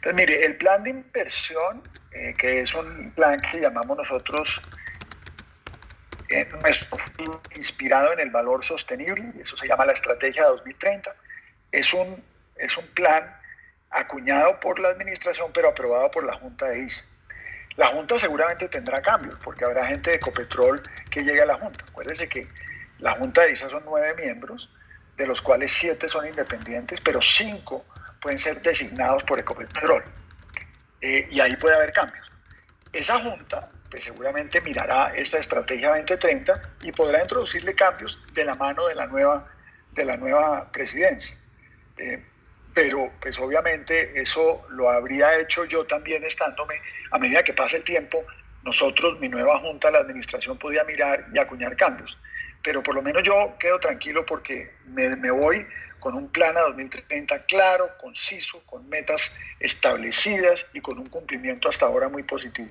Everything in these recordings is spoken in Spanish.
Entonces, mire, el plan de inversión, eh, que es un plan que llamamos nosotros eh, inspirado en el valor sostenible, y eso se llama la Estrategia 2030, es un, es un plan acuñado por la administración, pero aprobado por la Junta de ISA. La Junta seguramente tendrá cambios, porque habrá gente de Ecopetrol que llegue a la Junta. Acuérdense que la Junta de ISA son nueve miembros, de los cuales siete son independientes, pero cinco pueden ser designados por Ecopetrol. Eh, y ahí puede haber cambios. Esa junta pues seguramente mirará esa estrategia 2030 y podrá introducirle cambios de la mano de la nueva, de la nueva presidencia. Eh, pero pues obviamente eso lo habría hecho yo también estándome a medida que pasa el tiempo, nosotros, mi nueva junta, la administración podía mirar y acuñar cambios. Pero por lo menos yo quedo tranquilo porque me, me voy con un plan a 2030 claro, conciso, con metas establecidas y con un cumplimiento hasta ahora muy positivo.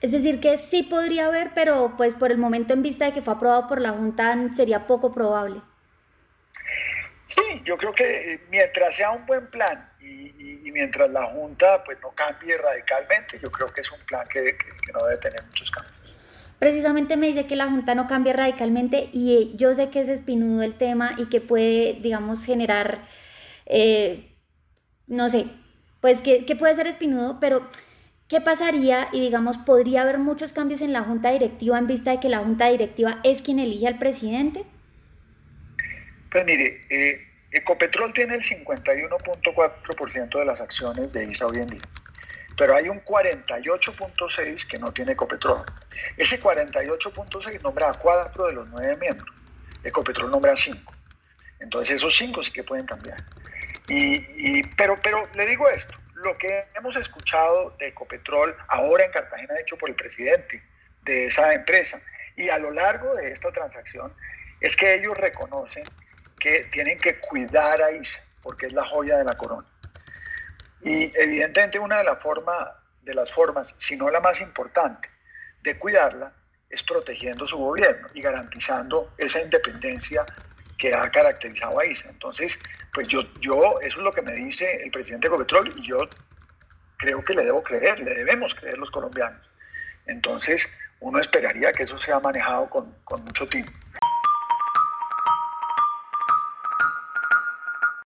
Es decir, que sí podría haber, pero pues por el momento en vista de que fue aprobado por la Junta sería poco probable. Sí, yo creo que mientras sea un buen plan y, mientras la Junta pues no cambie radicalmente, yo creo que es un plan que no debe tener muchos cambios precisamente me dice que la Junta no cambia radicalmente y yo sé que es espinudo el tema y que puede, digamos, generar, eh, no sé, pues que, puede ser espinudo, pero ¿qué pasaría? Y digamos, ¿podría haber muchos cambios en la Junta Directiva en vista de que la Junta Directiva es quien elige al presidente? Pues mire, eh, Ecopetrol tiene el 51.4% de las acciones de ISA hoy en día pero hay un 48.6 que no tiene Ecopetrol. Ese 48.6 nombra a cuatro de los nueve miembros. Ecopetrol nombra a cinco. Entonces esos cinco sí que pueden cambiar. Y, pero, pero le digo esto, lo que hemos escuchado de Ecopetrol ahora en Cartagena, hecho por el presidente de esa empresa, y a lo largo de esta transacción, es que ellos reconocen que tienen que cuidar a ISA, porque es la joya de la corona. Y evidentemente una de, la forma, de las formas, si no la más importante, de cuidarla es protegiendo su gobierno y garantizando esa independencia que ha caracterizado a ISA. Entonces, pues yo, yo, eso es lo que me dice el presidente Ecopetrol y yo creo que le debo creer, le debemos creer los colombianos. Entonces, uno esperaría que eso sea manejado con, con mucho tiempo.